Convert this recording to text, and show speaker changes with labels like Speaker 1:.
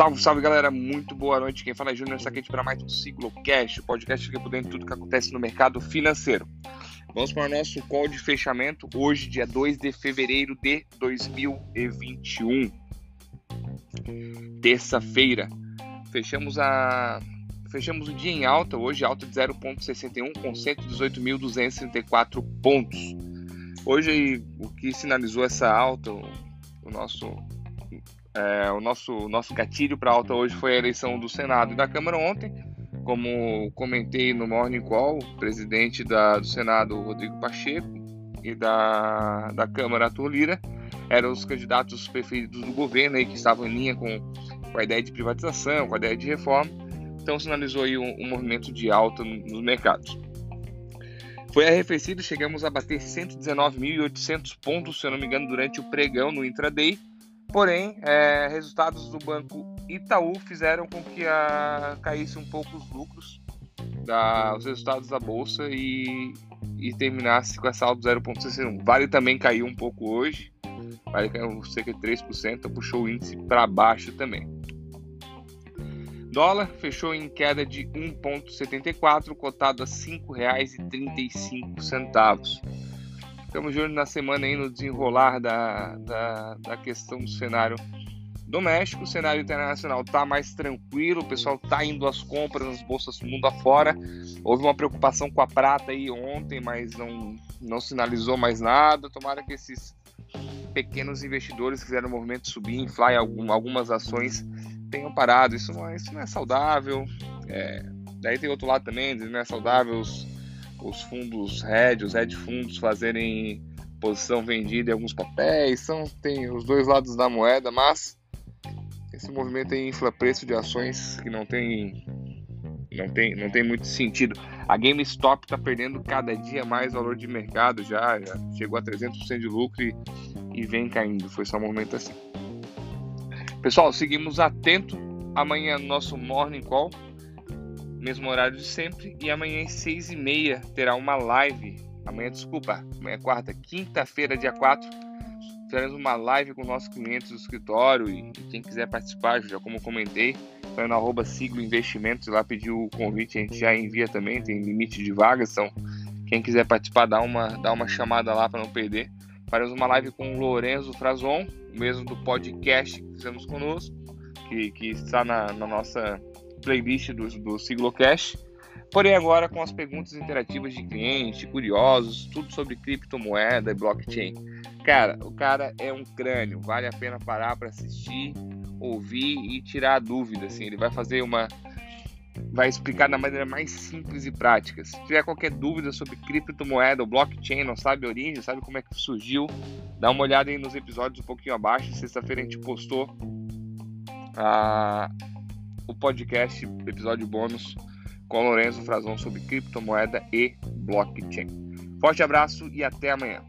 Speaker 1: Salve, salve galera, muito boa noite. Quem fala é Júnior Saquete para mais um Ciclocast, o podcast que é por dentro de tudo que acontece no mercado financeiro. Vamos para o nosso call de fechamento hoje, dia 2 de fevereiro de 2021. Terça-feira. Fechamos a fechamos o dia em alta, hoje alta de 0.61 com 118.234 pontos. Hoje o que sinalizou essa alta, o nosso é, o nosso, nosso gatilho para alta hoje foi a eleição do Senado e da Câmara ontem. Como comentei no Morning Call, o presidente da, do Senado, Rodrigo Pacheco, e da, da Câmara, Arthur Lira, eram os candidatos preferidos do governo aí, que estavam em linha com, com a ideia de privatização, com a ideia de reforma. Então sinalizou aí um, um movimento de alta nos mercados. Foi arrefecido, chegamos a bater 119.800 pontos, se eu não me engano, durante o pregão no intraday Porém, é, resultados do banco Itaú fizeram com que a, caísse um pouco os lucros, da, os resultados da bolsa e, e terminasse com essa alta 0,61. Vale também caiu um pouco hoje, vale caiu cerca de 3%, puxou o índice para baixo também. Dólar fechou em queda de 1,74, cotado a R$ 5,35. Ficamos de olho na semana aí no desenrolar da, da, da questão do cenário doméstico. O cenário internacional está mais tranquilo, o pessoal está indo às compras nas bolsas do mundo afora. Houve uma preocupação com a prata aí ontem, mas não, não sinalizou mais nada. Tomara que esses pequenos investidores que fizeram o movimento subir, inflar algum, algumas ações, tenham parado. Isso não é, isso não é saudável. É, daí tem outro lado também, não é saudável os os fundos hedge, os hedge fundos fazerem posição vendida em alguns papéis, são, tem os dois lados da moeda, mas esse movimento aí infla preço de ações que não tem não tem, não tem muito sentido. A GameStop está perdendo cada dia mais valor de mercado já, já chegou a 300% de lucro e, e vem caindo. Foi só um momento assim. Pessoal, seguimos atento. Amanhã nosso Morning Call mesmo horário de sempre. E amanhã às seis e meia terá uma live. Amanhã, desculpa, amanhã é quarta, quinta-feira, dia 4. Teremos uma live com nossos clientes do escritório e quem quiser participar, já como comentei, foi no arroba Siglo Investimentos, lá pediu o convite, a gente já envia também, tem limite de vagas, então quem quiser participar, dá uma, dá uma chamada lá para não perder. Faremos uma live com o Lorenzo Frazon, mesmo do podcast que fizemos conosco, que, que está na, na nossa playlist do, do Siglocast. Porém, agora com as perguntas interativas de clientes, curiosos, tudo sobre criptomoeda e blockchain. Cara, o cara é um crânio, vale a pena parar para assistir, ouvir e tirar dúvida. Assim, ele vai fazer uma. Vai explicar da maneira mais simples e prática. Se tiver qualquer dúvida sobre criptomoeda ou blockchain, não sabe a origem, sabe como é que surgiu, dá uma olhada aí nos episódios um pouquinho abaixo. Sexta-feira a gente postou a, o podcast, episódio bônus com Lourenço Frazão sobre criptomoeda e blockchain. Forte abraço e até amanhã.